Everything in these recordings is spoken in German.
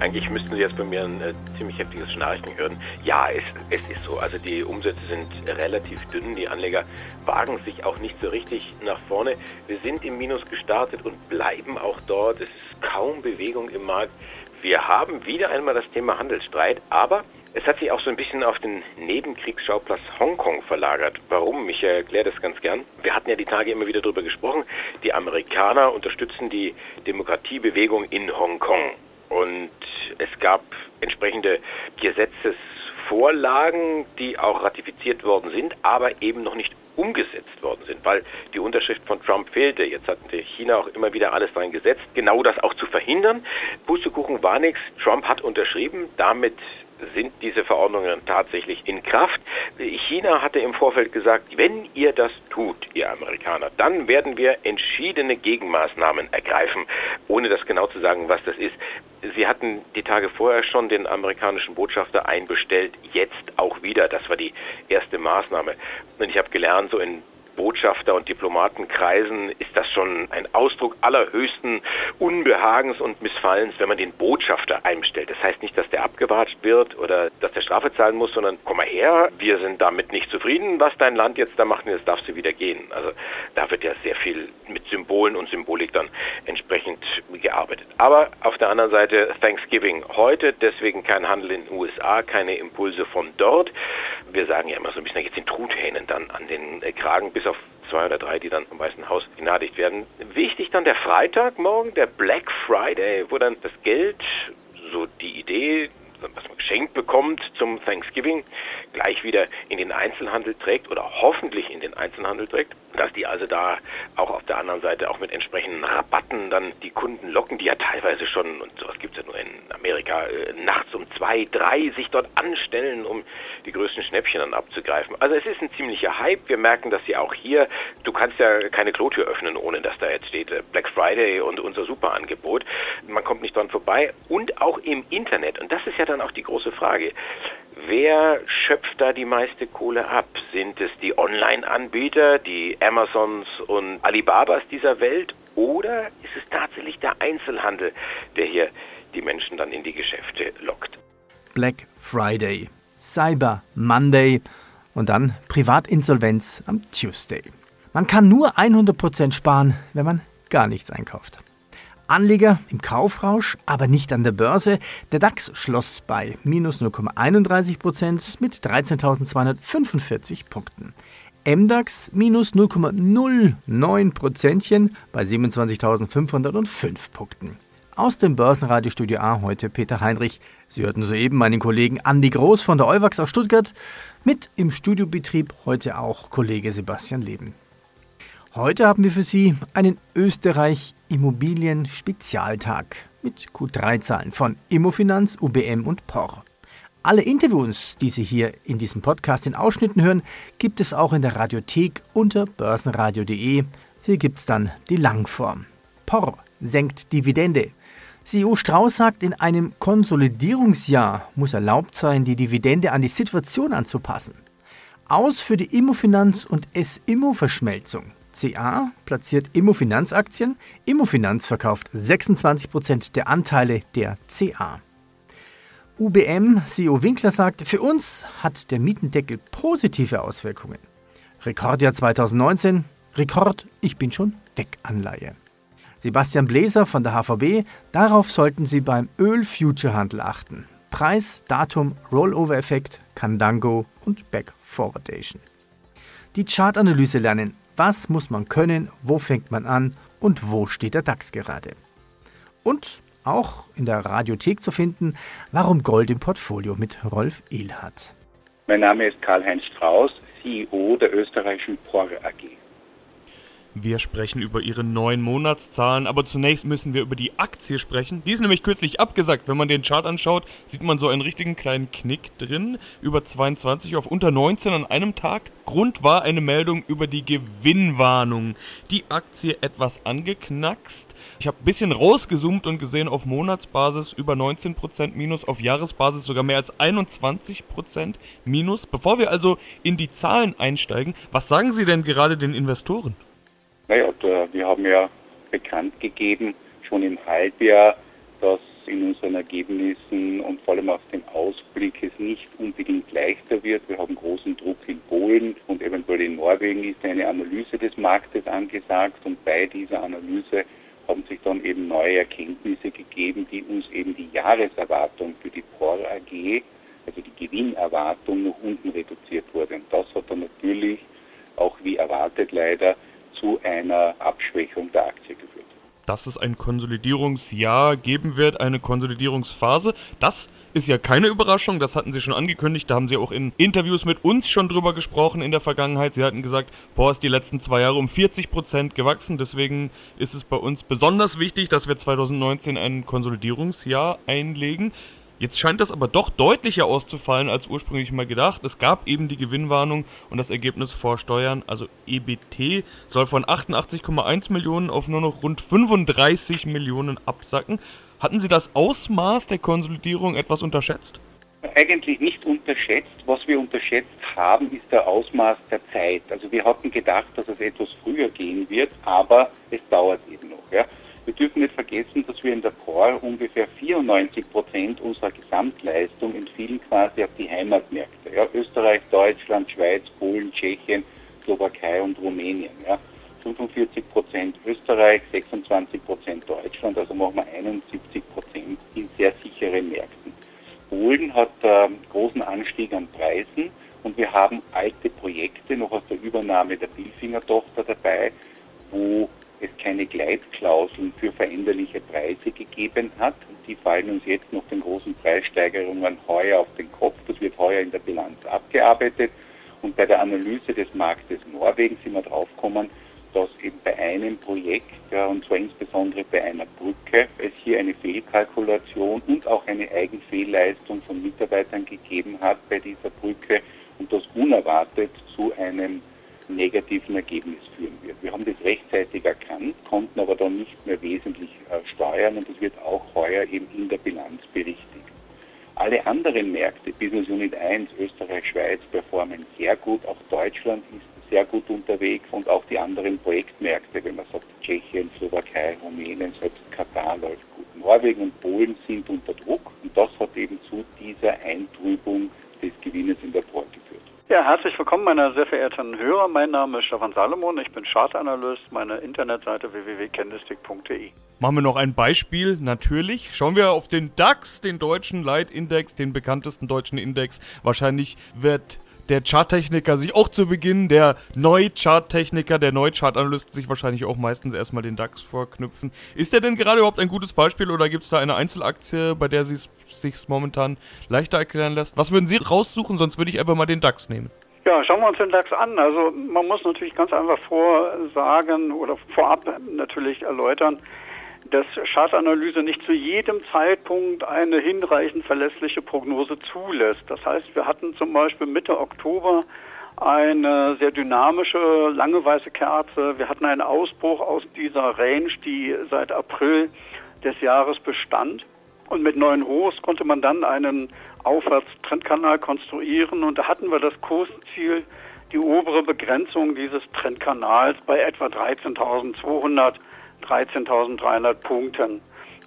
Eigentlich müssten Sie jetzt bei mir ein äh, ziemlich heftiges Schnarchen hören. Ja, es, es ist so. Also die Umsätze sind relativ dünn. Die Anleger wagen sich auch nicht so richtig nach vorne. Wir sind im Minus gestartet und bleiben auch dort. Es ist kaum Bewegung im Markt. Wir haben wieder einmal das Thema Handelsstreit, aber es hat sich auch so ein bisschen auf den Nebenkriegsschauplatz Hongkong verlagert. Warum? Ich erkläre das ganz gern. Wir hatten ja die Tage immer wieder darüber gesprochen. Die Amerikaner unterstützen die Demokratiebewegung in Hongkong. Und es gab entsprechende Gesetzesvorlagen, die auch ratifiziert worden sind, aber eben noch nicht umgesetzt worden sind, weil die Unterschrift von Trump fehlte. Jetzt hat China auch immer wieder alles dran gesetzt, genau das auch zu verhindern. Pustekuchen war nichts. Trump hat unterschrieben. Damit sind diese Verordnungen tatsächlich in Kraft. China hatte im Vorfeld gesagt, wenn ihr das tut, ihr Amerikaner, dann werden wir entschiedene Gegenmaßnahmen ergreifen, ohne das genau zu sagen, was das ist. Sie hatten die Tage vorher schon den amerikanischen Botschafter einbestellt, jetzt auch wieder. Das war die erste Maßnahme. Und ich habe gelernt, so in Botschafter- und Diplomatenkreisen ist das schon ein Ausdruck allerhöchsten Unbehagens und Missfallens, wenn man den Botschafter einstellt. Das heißt nicht, dass der abgewatscht wird oder dass der Strafe zahlen muss, sondern komm mal her, wir sind damit nicht zufrieden, was dein Land jetzt da macht und jetzt darfst du wieder gehen. Also da wird ja sehr viel mit Symbolen und Symbolik dann entsprechend gearbeitet. Aber auf der anderen Seite Thanksgiving heute, deswegen kein Handel in den USA, keine Impulse von dort. Wir sagen ja immer so ein bisschen, geht den Truthähnen dann an den Kragen bis bis auf zwei oder drei, die dann vom Weißen Haus begnadigt werden. Wichtig dann der Freitag morgen, der Black Friday, wo dann das Geld, so die Idee, was man geschenkt bekommt zum Thanksgiving, gleich wieder in den Einzelhandel trägt oder hoffentlich in den Einzelhandel trägt, dass die also da auch auf der anderen Seite auch mit entsprechenden Rabatten dann die Kunden locken, die ja teilweise schon, und sowas gibt es ja nur in Amerika, äh, nachts um zwei, drei sich dort anstellen, um die größten Schnäppchen dann abzugreifen. Also es ist ein ziemlicher Hype. Wir merken dass ja auch hier, du kannst ja keine Klotür öffnen, ohne dass da jetzt steht äh, Black Friday und unser Superangebot. Man kommt nicht dran vorbei. Und auch im Internet. Und das ist ja dann auch die große Frage. Wer schöpft da die meiste Kohle ab? Sind es die Online-Anbieter, die Amazons und Alibabas dieser Welt? Oder ist es tatsächlich der Einzelhandel, der hier die Menschen dann in die Geschäfte lockt? Black Friday. Cyber Monday und dann Privatinsolvenz am Tuesday. Man kann nur 100% sparen, wenn man gar nichts einkauft. Anleger im Kaufrausch, aber nicht an der Börse. Der DAX schloss bei minus 0,31% mit 13.245 Punkten. MDAX minus 0,09% bei 27.505 Punkten. Aus dem Börsenradiostudio A heute Peter Heinrich. Sie hörten soeben meinen Kollegen Andi Groß von der Euwax aus Stuttgart. Mit im Studiobetrieb heute auch Kollege Sebastian Leben. Heute haben wir für Sie einen Österreich Immobilien Spezialtag mit Q3-Zahlen von Immofinanz, UBM und POR. Alle Interviews, die Sie hier in diesem Podcast in Ausschnitten hören, gibt es auch in der Radiothek unter börsenradio.de. Hier gibt es dann die Langform. POR senkt Dividende. CEO Strauß sagt, in einem Konsolidierungsjahr muss erlaubt sein, die Dividende an die Situation anzupassen. Aus für die Immofinanz und S-Immo-Verschmelzung. CA platziert Immofinanz-Aktien. Immofinanz verkauft 26% der Anteile der CA. UBM CEO Winkler sagt, für uns hat der Mietendeckel positive Auswirkungen. Rekordjahr 2019, Rekord, ich bin schon weg Anleihe. Sebastian Bläser von der HVB, darauf sollten Sie beim Öl-Future-Handel achten. Preis, Datum, Rollover-Effekt, Candango und Back-Forwardation. Die Chartanalyse lernen. Was muss man können, wo fängt man an und wo steht der DAX gerade? Und auch in der Radiothek zu finden, warum Gold im Portfolio mit Rolf Ehlhardt. Mein Name ist Karl-Heinz Strauß, CEO der österreichischen POR AG. Wir sprechen über ihre neuen Monatszahlen, aber zunächst müssen wir über die Aktie sprechen. Die ist nämlich kürzlich abgesagt. Wenn man den Chart anschaut, sieht man so einen richtigen kleinen Knick drin. Über 22 auf unter 19 an einem Tag. Grund war eine Meldung über die Gewinnwarnung. Die Aktie etwas angeknackst. Ich habe ein bisschen rausgezoomt und gesehen, auf Monatsbasis über 19% Minus, auf Jahresbasis sogar mehr als 21% Minus. Bevor wir also in die Zahlen einsteigen, was sagen Sie denn gerade den Investoren? Naja, wir haben ja bekannt gegeben, schon im Halbjahr, dass in unseren Ergebnissen und vor allem auf dem Ausblick es nicht unbedingt leichter wird. Wir haben großen Druck in Polen und eventuell in Norwegen ist eine Analyse des Marktes angesagt und bei dieser Analyse haben sich dann eben neue Erkenntnisse gegeben, die uns eben die Jahreserwartung für die POR AG, also die Gewinnerwartung, nach unten reduziert wurde. Und das hat dann natürlich auch wie erwartet leider zu einer Abschwächung der Aktie geführt. Dass es ein Konsolidierungsjahr geben wird, eine Konsolidierungsphase, das ist ja keine Überraschung, das hatten sie schon angekündigt, da haben sie auch in Interviews mit uns schon drüber gesprochen in der Vergangenheit. Sie hatten gesagt, boah, ist die letzten zwei Jahre um 40 Prozent gewachsen, deswegen ist es bei uns besonders wichtig, dass wir 2019 ein Konsolidierungsjahr einlegen. Jetzt scheint das aber doch deutlicher auszufallen als ursprünglich mal gedacht. Es gab eben die Gewinnwarnung und das Ergebnis vor Steuern, also EBT, soll von 88,1 Millionen auf nur noch rund 35 Millionen absacken. Hatten Sie das Ausmaß der Konsolidierung etwas unterschätzt? Eigentlich nicht unterschätzt. Was wir unterschätzt haben, ist der Ausmaß der Zeit. Also wir hatten gedacht, dass es etwas früher gehen wird, aber es dauert eben noch. Ja. Wir dürfen nicht vergessen, dass wir in der POR ungefähr 94 Prozent unserer Gesamtleistung entfielen quasi auf die Heimatmärkte. Ja, Österreich, Deutschland, Schweiz, Polen, Tschechien, Slowakei und Rumänien. Ja. 45 Prozent Österreich, 26 Prozent Deutschland, also machen wir 71 Prozent in sehr sicheren Märkten. Polen hat äh, großen Anstieg an Preisen und wir haben alte Projekte noch aus der Übernahme der Billfinger-Tochter dabei, wo es keine Gleitklauseln für veränderliche Preise gegeben hat. Die fallen uns jetzt nach den großen Preissteigerungen heuer auf den Kopf. Das wird heuer in der Bilanz abgearbeitet. Und bei der Analyse des Marktes Norwegen sind wir draufgekommen, dass eben bei einem Projekt, ja, und zwar insbesondere bei einer Brücke, es hier eine Fehlkalkulation und auch eine Eigenfehlleistung von Mitarbeitern gegeben hat bei dieser Brücke und das unerwartet zu einem negativen Ergebnis führen wird. Wir haben das rechtzeitig erkannt, konnten aber dann nicht mehr wesentlich äh, steuern und das wird auch heuer eben in der Bilanz berichtigt. Alle anderen Märkte, Business Unit 1, Österreich, Schweiz, performen sehr gut. Auch Deutschland ist sehr gut unterwegs und auch die anderen Projektmärkte, wenn man sagt Tschechien, Slowakei, Rumänien, selbst Katar läuft gut. Norwegen und Polen sind unter Druck und das hat eben zu dieser Eintrübung des Gewinnes in der geführt. Ja, herzlich willkommen, meine sehr verehrten Hörer. Mein Name ist Stefan Salomon, ich bin Chartanalyst, meine Internetseite www.candlestick.de. Machen wir noch ein Beispiel, natürlich. Schauen wir auf den DAX, den deutschen Leitindex, den bekanntesten deutschen Index. Wahrscheinlich wird der Charttechniker sich auch zu Beginn, der Neu-Charttechniker, der Neu-Chartanalyst sich wahrscheinlich auch meistens erstmal den DAX vorknüpfen. Ist der denn gerade überhaupt ein gutes Beispiel oder gibt es da eine Einzelaktie, bei der sich momentan leichter erklären lässt? Was würden Sie raussuchen? Sonst würde ich einfach mal den DAX nehmen. Ja, schauen wir uns den DAX an. Also man muss natürlich ganz einfach vorsagen oder vorab natürlich erläutern, dass Chartanalyse nicht zu jedem Zeitpunkt eine hinreichend verlässliche Prognose zulässt. Das heißt, wir hatten zum Beispiel Mitte Oktober eine sehr dynamische, lange weiße Kerze. Wir hatten einen Ausbruch aus dieser Range, die seit April des Jahres bestand. Und mit neuen Hochs konnte man dann einen Aufwärtstrendkanal konstruieren. Und da hatten wir das Kursziel, die obere Begrenzung dieses Trendkanals bei etwa 13.200 13.300 Punkten.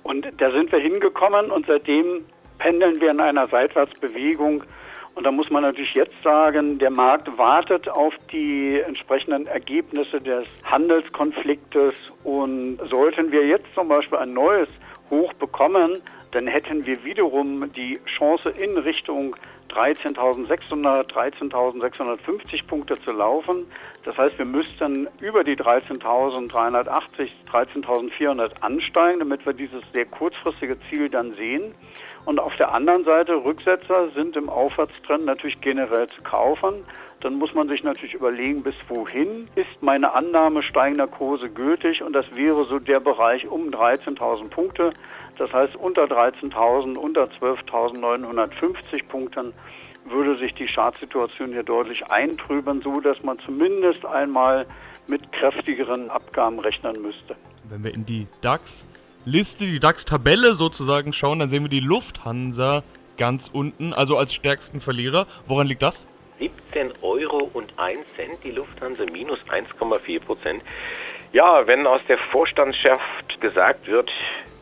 Und da sind wir hingekommen und seitdem pendeln wir in einer Seitwärtsbewegung. Und da muss man natürlich jetzt sagen, der Markt wartet auf die entsprechenden Ergebnisse des Handelskonfliktes. Und sollten wir jetzt zum Beispiel ein neues Hoch bekommen, dann hätten wir wiederum die Chance in Richtung 13.600, 13.650 Punkte zu laufen. Das heißt, wir müssten über die 13.380, 13.400 ansteigen, damit wir dieses sehr kurzfristige Ziel dann sehen. Und auf der anderen Seite, Rücksetzer sind im Aufwärtstrend natürlich generell zu kaufen. dann muss man sich natürlich überlegen, bis wohin ist meine Annahme steigender Kurse gültig und das wäre so der Bereich um 13.000 Punkte. Das heißt, unter 13.000, unter 12.950 Punkten würde sich die Chartsituation hier deutlich eintrüben, so dass man zumindest einmal mit kräftigeren Abgaben rechnen müsste. Wenn wir in die DAX-Liste, die DAX-Tabelle sozusagen schauen, dann sehen wir die Lufthansa ganz unten, also als stärksten Verlierer. Woran liegt das? 17 Euro und 1 Cent, die Lufthansa minus 1,4 Prozent. Ja, wenn aus der Vorstandsschaft gesagt wird,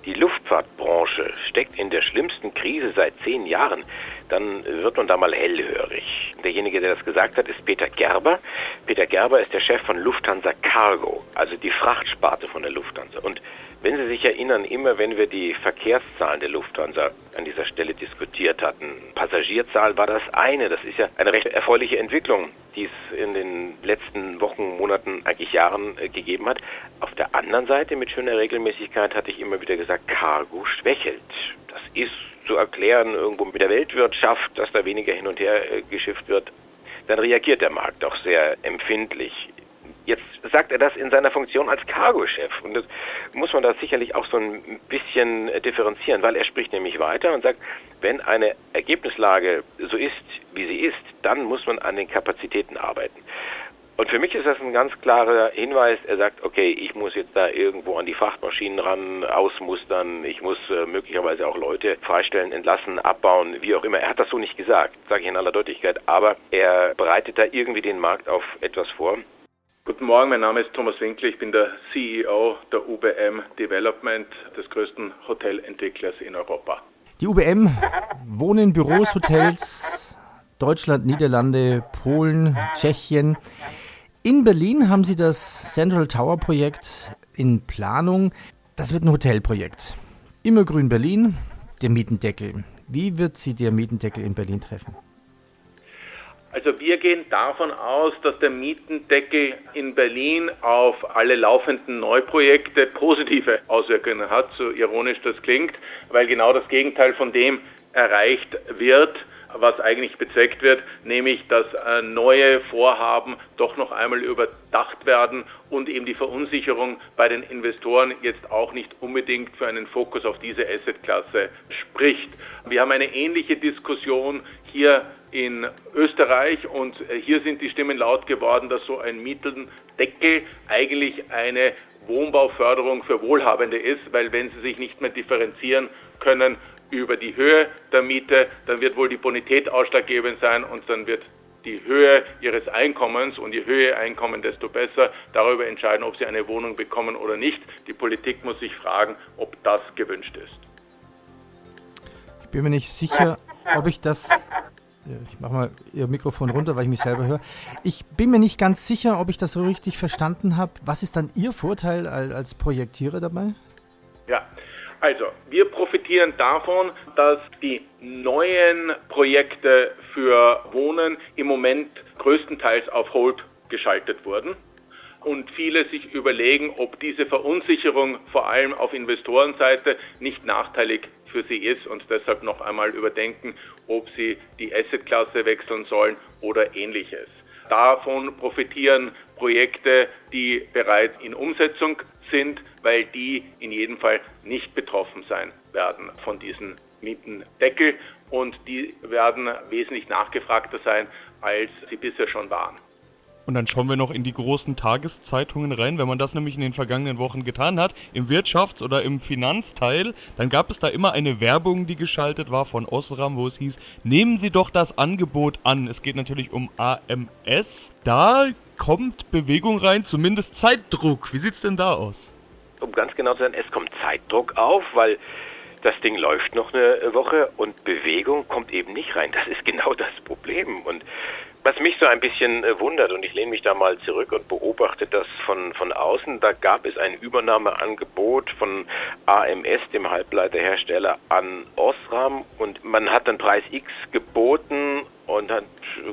die Luftfahrtbranche steckt in der schlimmsten Krise seit zehn Jahren, dann wird man da mal hellhörig. Derjenige, der das gesagt hat, ist Peter Gerber. Peter Gerber ist der Chef von Lufthansa Cargo, also die Frachtsparte von der Lufthansa. Und wenn Sie sich erinnern, immer wenn wir die Verkehrszahlen der Lufthansa an dieser Stelle diskutiert hatten, Passagierzahl war das eine. Das ist ja eine recht erfreuliche Entwicklung, die es in den letzten Wochen, Monaten, eigentlich Jahren äh, gegeben hat. Auf der anderen Seite, mit schöner Regelmäßigkeit, hatte ich immer wieder gesagt, Cargo schwächelt. Das ist zu erklären irgendwo mit der Weltwirtschaft, dass da weniger hin und her äh, geschifft wird. Dann reagiert der Markt auch sehr empfindlich. Jetzt sagt er das in seiner Funktion als Cargo-Chef. Und das muss man da sicherlich auch so ein bisschen differenzieren, weil er spricht nämlich weiter und sagt, wenn eine Ergebnislage so ist, wie sie ist, dann muss man an den Kapazitäten arbeiten. Und für mich ist das ein ganz klarer Hinweis. Er sagt, okay, ich muss jetzt da irgendwo an die Frachtmaschinen ran, ausmustern, ich muss äh, möglicherweise auch Leute freistellen, entlassen, abbauen, wie auch immer. Er hat das so nicht gesagt, sage ich in aller Deutlichkeit, aber er bereitet da irgendwie den Markt auf etwas vor. Guten Morgen, mein Name ist Thomas Winkler, ich bin der CEO der UBM Development, des größten Hotelentwicklers in Europa. Die UBM, Wohnen, Büros, Hotels, Deutschland, Niederlande, Polen, Tschechien. In Berlin haben Sie das Central Tower Projekt in Planung. Das wird ein Hotelprojekt. Immergrün Berlin, der Mietendeckel. Wie wird Sie der Mietendeckel in Berlin treffen? Also wir gehen davon aus, dass der Mietendeckel in Berlin auf alle laufenden Neuprojekte positive Auswirkungen hat, so ironisch das klingt, weil genau das Gegenteil von dem erreicht wird, was eigentlich bezweckt wird, nämlich dass äh, neue Vorhaben doch noch einmal überdacht werden und eben die Verunsicherung bei den Investoren jetzt auch nicht unbedingt für einen Fokus auf diese Assetklasse spricht. Wir haben eine ähnliche Diskussion hier in Österreich und äh, hier sind die Stimmen laut geworden, dass so ein Mietendeckel eigentlich eine Wohnbauförderung für Wohlhabende ist, weil wenn sie sich nicht mehr differenzieren können über die Höhe der Miete, dann wird wohl die Bonität ausschlaggebend sein und dann wird die Höhe ihres Einkommens und je höher Einkommen, desto besser darüber entscheiden, ob sie eine Wohnung bekommen oder nicht. Die Politik muss sich fragen, ob das gewünscht ist. Ich bin mir nicht sicher, ob ich das ich mache mal Ihr Mikrofon runter, weil ich mich selber höre. Ich bin mir nicht ganz sicher, ob ich das so richtig verstanden habe. Was ist dann Ihr Vorteil als Projektierer dabei? Also wir profitieren davon, dass die neuen Projekte für Wohnen im Moment größtenteils auf Hold geschaltet wurden und viele sich überlegen, ob diese Verunsicherung vor allem auf Investorenseite nicht nachteilig für sie ist und deshalb noch einmal überdenken, ob sie die Assetklasse wechseln sollen oder ähnliches. Davon profitieren Projekte, die bereits in Umsetzung sind, weil die in jedem Fall nicht betroffen sein werden von diesen Mietendeckel und die werden wesentlich nachgefragter sein, als sie bisher schon waren. Und dann schauen wir noch in die großen Tageszeitungen rein. Wenn man das nämlich in den vergangenen Wochen getan hat, im Wirtschafts- oder im Finanzteil, dann gab es da immer eine Werbung, die geschaltet war von Osram, wo es hieß, nehmen Sie doch das Angebot an. Es geht natürlich um AMS. Da kommt Bewegung rein, zumindest Zeitdruck. Wie sieht's denn da aus? Um ganz genau zu sein, es kommt Zeitdruck auf, weil das Ding läuft noch eine Woche und Bewegung kommt eben nicht rein. Das ist genau das Problem. Und was mich so ein bisschen äh, wundert, und ich lehne mich da mal zurück und beobachte das von, von außen, da gab es ein Übernahmeangebot von AMS, dem Halbleiterhersteller, an Osram und man hat dann Preis X geboten und hat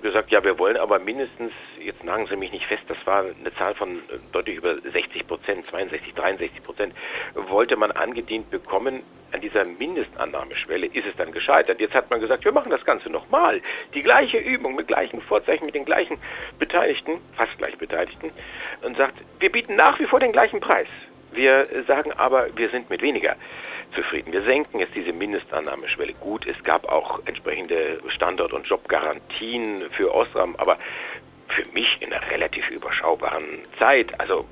gesagt, ja, wir wollen aber mindestens, jetzt nagen Sie mich nicht fest, das war eine Zahl von deutlich über 60 Prozent, 62, 63 Prozent, wollte man angedient bekommen. An dieser Mindestannahmeschwelle ist es dann gescheitert. Jetzt hat man gesagt, wir machen das Ganze nochmal. Die gleiche Übung mit gleichen Vorzeichen, mit den gleichen Beteiligten, fast gleich Beteiligten, und sagt, wir bieten nach wie vor den gleichen Preis. Wir sagen aber, wir sind mit weniger zufrieden. Wir senken jetzt diese Mindestannahmeschwelle. Gut, es gab auch entsprechende Standort- und Jobgarantien für Osram, aber für mich in einer relativ überschaubaren Zeit. Also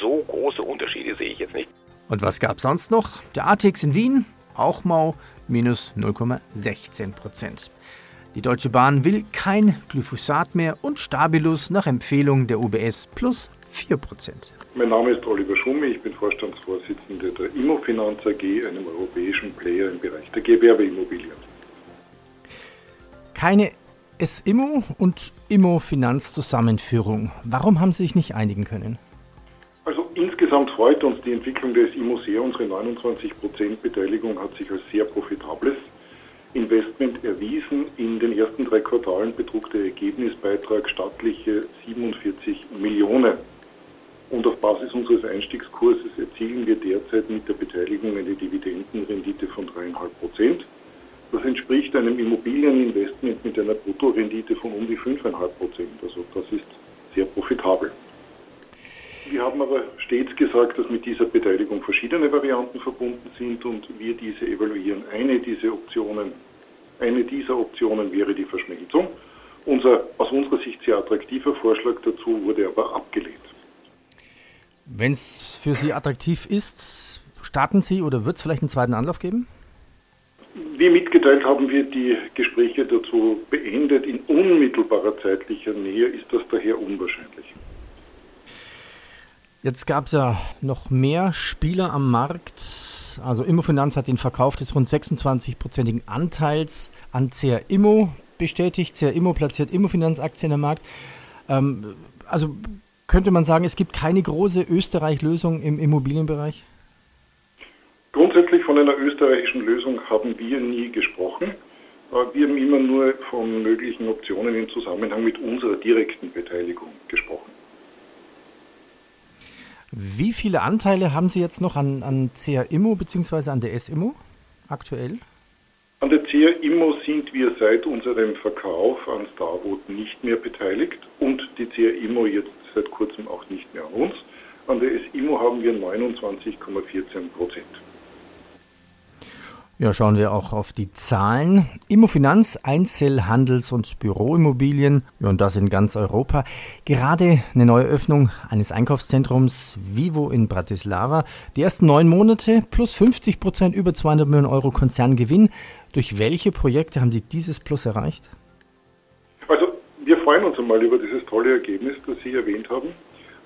so große Unterschiede sehe ich jetzt nicht. Und was gab es sonst noch? Der ATX in Wien, auch mau, minus 0,16 Prozent. Die Deutsche Bahn will kein Glyphosat mehr und Stabilus nach Empfehlung der UBS plus 4 Prozent. Mein Name ist Oliver Schumme, ich bin Vorstandsvorsitzender der Immofinanz AG, einem europäischen Player im Bereich der Gewerbeimmobilien. Keine S-Immo und Immo-Finanz-Zusammenführung. Warum haben Sie sich nicht einigen können? Insgesamt freut uns die Entwicklung des Immo sehr. Unsere 29% Beteiligung hat sich als sehr profitables Investment erwiesen. In den ersten drei Quartalen betrug der Ergebnisbeitrag stattliche 47 Millionen. Und auf Basis unseres Einstiegskurses erzielen wir derzeit mit der Beteiligung eine Dividendenrendite von 3,5 Prozent. Das entspricht einem Immobilieninvestment mit einer Bruttorendite von um die 5,5 Prozent. Also das ist sehr profitabel. Wir haben aber stets gesagt, dass mit dieser Beteiligung verschiedene Varianten verbunden sind und wir diese evaluieren. Eine dieser Optionen, eine dieser Optionen wäre die Verschmelzung. Unser aus unserer Sicht sehr attraktiver Vorschlag dazu wurde aber abgelehnt. Wenn es für Sie attraktiv ist, starten Sie oder wird es vielleicht einen zweiten Anlauf geben? Wie mitgeteilt haben wir die Gespräche dazu beendet. In unmittelbarer zeitlicher Nähe ist das daher unwahrscheinlich. Jetzt gab es ja noch mehr Spieler am Markt. Also Immofinanz hat den Verkauf des rund 26-prozentigen Anteils an CR Immo bestätigt. CR Immo platziert Immofinanz-Aktien am Markt. Ähm, also könnte man sagen, es gibt keine große Österreich-Lösung im Immobilienbereich? Grundsätzlich von einer österreichischen Lösung haben wir nie gesprochen. Wir haben immer nur von möglichen Optionen im Zusammenhang mit unserer direkten Beteiligung gesprochen. Wie viele Anteile haben Sie jetzt noch an, an CR Immo bzw. an der S-Immo aktuell? An der CR Immo sind wir seit unserem Verkauf an Starwood nicht mehr beteiligt und die CR Immo jetzt seit kurzem auch nicht mehr an uns. An der SIMO haben wir 29,14 Prozent. Ja, schauen wir auch auf die Zahlen. Immofinanz, Einzelhandels- und Büroimmobilien, ja, und das in ganz Europa. Gerade eine neue Öffnung eines Einkaufszentrums Vivo in Bratislava. Die ersten neun Monate plus 50 Prozent über 200 Millionen Euro Konzerngewinn. Durch welche Projekte haben Sie dieses Plus erreicht? Wir freuen uns einmal über dieses tolle Ergebnis, das Sie erwähnt haben.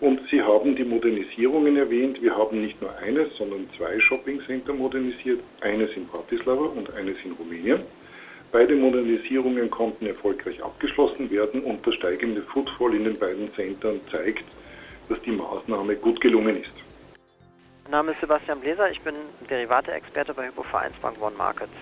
Und Sie haben die Modernisierungen erwähnt. Wir haben nicht nur eines, sondern zwei Shoppingcenter modernisiert. Eines in Bratislava und eines in Rumänien. Beide Modernisierungen konnten erfolgreich abgeschlossen werden und das steigende Footfall in den beiden Centern zeigt, dass die Maßnahme gut gelungen ist. Mein Name ist Sebastian Bläser, ich bin Derivate-Experte bei Hypovereinsbank One Markets.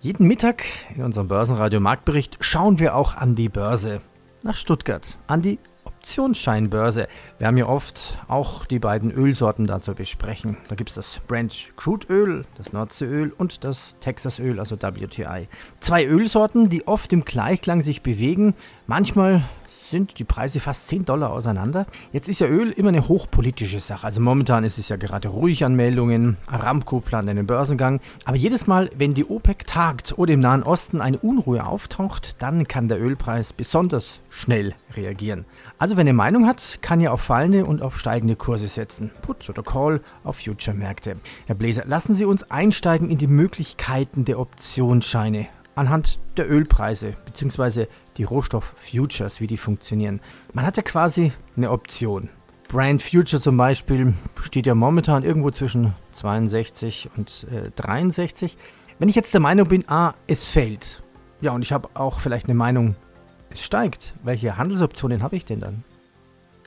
Jeden Mittag in unserem Börsenradio Marktbericht schauen wir auch an die Börse nach Stuttgart, an die Optionsscheinbörse. Wir haben ja oft auch die beiden Ölsorten da zu besprechen. Da gibt es das Brent Crude Öl, das Nordseeöl und das Texas Öl, also WTI. Zwei Ölsorten, die oft im Gleichklang sich bewegen. Manchmal sind die Preise fast 10 Dollar auseinander. Jetzt ist ja Öl immer eine hochpolitische Sache. Also momentan ist es ja gerade ruhig an Meldungen. Aramco plant einen Börsengang. Aber jedes Mal, wenn die OPEC tagt oder im Nahen Osten eine Unruhe auftaucht, dann kann der Ölpreis besonders schnell reagieren. Also wer eine Meinung hat, kann ja auf fallende und auf steigende Kurse setzen. Put oder Call auf Future-Märkte. Herr Bläser, lassen Sie uns einsteigen in die Möglichkeiten der Optionsscheine anhand der Ölpreise bzw. die Rohstoff-Futures, wie die funktionieren. Man hat ja quasi eine Option. Brand Future zum Beispiel steht ja momentan irgendwo zwischen 62 und äh, 63. Wenn ich jetzt der Meinung bin, ah, es fällt, ja, und ich habe auch vielleicht eine Meinung, es steigt, welche Handelsoptionen habe ich denn dann?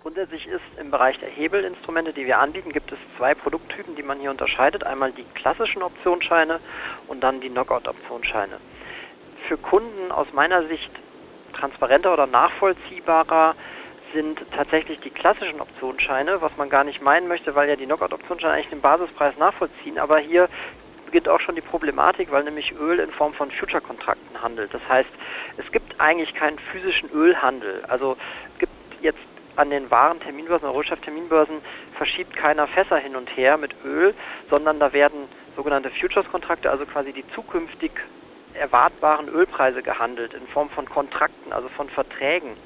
Grundsätzlich ist im Bereich der Hebelinstrumente, die wir anbieten, gibt es zwei Produkttypen, die man hier unterscheidet. Einmal die klassischen Optionsscheine und dann die Knockout-Optionsscheine. für Kunden aus meiner Sicht transparenter oder nachvollziehbarer sind tatsächlich die klassischen Optionsscheine, was man gar nicht meinen möchte, weil ja die Knockout-Optionsscheine eigentlich den Basispreis nachvollziehen. Aber hier beginnt auch schon die Problematik, weil nämlich Öl in Form von Future-Kontrakten handelt. Das heißt, es gibt eigentlich keinen physischen Ölhandel. Also es gibt jetzt an den wahren Terminbörsen, Rohstoffterminbörsen, verschiebt keiner Fässer hin und her mit Öl, sondern da werden sogenannte Futures-Kontrakte, also quasi die zukünftig erwartbaren Ölpreise gehandelt in Form von Kontrakten, also von Verträgen.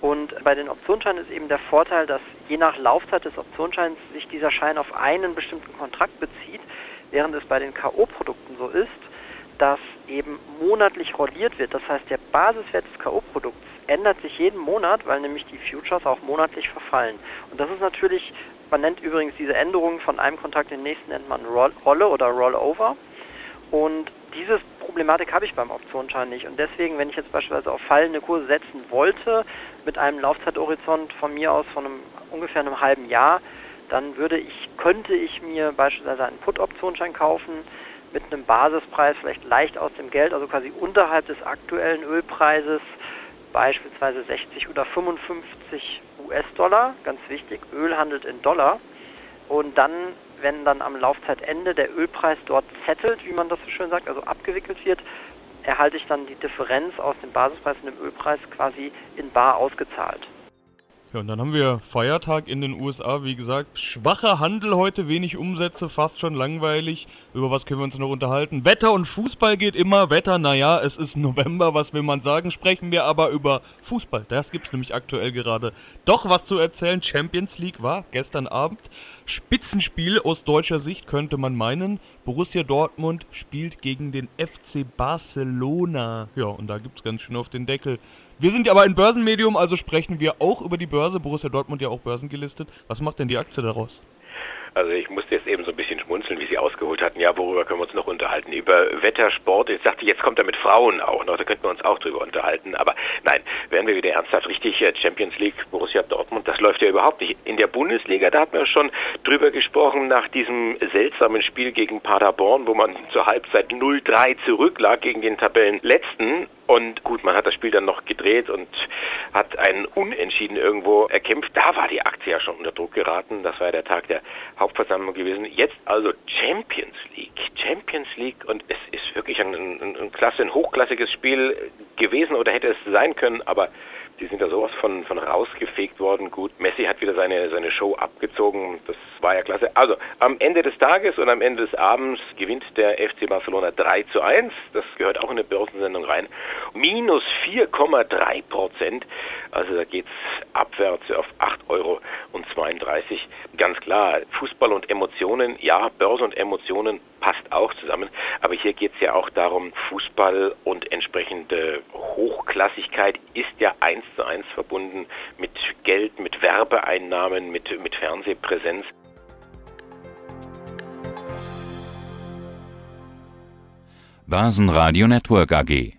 Und bei den Optionsscheinen ist eben der Vorteil, dass je nach Laufzeit des Optionsscheins sich dieser Schein auf einen bestimmten Kontrakt bezieht, während es bei den KO-Produkten so ist, dass eben monatlich rolliert wird. Das heißt, der Basiswert des KO-Produkts ändert sich jeden Monat, weil nämlich die Futures auch monatlich verfallen. Und das ist natürlich, man nennt übrigens diese Änderungen von einem Kontrakt in den nächsten nennt man Rolle oder Rollover. Und diese Problematik habe ich beim Optionsschein nicht. Und deswegen, wenn ich jetzt beispielsweise auf fallende Kurse setzen wollte, mit einem Laufzeithorizont von mir aus von einem, ungefähr einem halben Jahr, dann würde ich, könnte ich mir beispielsweise einen Put-Optionsschein kaufen mit einem Basispreis vielleicht leicht aus dem Geld, also quasi unterhalb des aktuellen Ölpreises, beispielsweise 60 oder 55 US-Dollar, ganz wichtig, Öl handelt in Dollar. Und dann wenn dann am Laufzeitende der Ölpreis dort zettelt, wie man das so schön sagt, also abgewickelt wird, erhalte ich dann die Differenz aus dem Basispreis und dem Ölpreis quasi in bar ausgezahlt. Ja, und dann haben wir Feiertag in den USA, wie gesagt. Schwacher Handel heute, wenig Umsätze, fast schon langweilig. Über was können wir uns noch unterhalten? Wetter und Fußball geht immer. Wetter, naja, es ist November, was will man sagen? Sprechen wir aber über Fußball. Das gibt es nämlich aktuell gerade. Doch was zu erzählen. Champions League war gestern Abend. Spitzenspiel aus deutscher Sicht könnte man meinen. Borussia Dortmund spielt gegen den FC Barcelona. Ja, und da gibt es ganz schön auf den Deckel. Wir sind ja aber ein Börsenmedium, also sprechen wir auch über die Börse. Borussia Dortmund ja auch börsengelistet. Was macht denn die Aktie daraus? Also ich musste jetzt eben so ein bisschen schmunzeln, wie Sie ausgeholt hatten. Ja, worüber können wir uns noch unterhalten? Über Wetter, Sport. Jetzt dachte ich, jetzt kommt er mit Frauen auch noch. Da könnten wir uns auch drüber unterhalten. Aber nein, werden wir wieder ernsthaft richtig äh, Champions League, Borussia Dortmund, das läuft ja überhaupt nicht. In der Bundesliga, da hat man schon drüber gesprochen, nach diesem seltsamen Spiel gegen Paderborn, wo man zur Halbzeit 0-3 zurücklag gegen den Tabellenletzten und gut, man hat das Spiel dann noch gedreht und hat einen Unentschieden irgendwo erkämpft. Da war die Aktie ja schon unter Druck geraten. Das war ja der Tag der Hauptversammlung gewesen. Jetzt also Champions League. Champions League und es ist wirklich ein, ein, ein klasse, ein hochklassiges Spiel gewesen oder hätte es sein können, aber die sind da sowas von, von rausgefegt worden. Gut, Messi hat wieder seine, seine Show abgezogen. Das war ja klasse. Also, am Ende des Tages und am Ende des Abends gewinnt der FC Barcelona 3 zu 1. Das gehört auch in eine Börsensendung rein. Minus 4,3 Prozent. Also da geht's abwärts auf 8,32 Euro. Ganz klar, Fußball und Emotionen, ja, Börse und Emotionen passt auch zusammen. Aber hier geht es ja auch darum, Fußball und entsprechende Hochklassigkeit ist ja eins zu eins verbunden mit Geld, mit Werbeeinnahmen, mit, mit Fernsehpräsenz. Börsenradio Network AG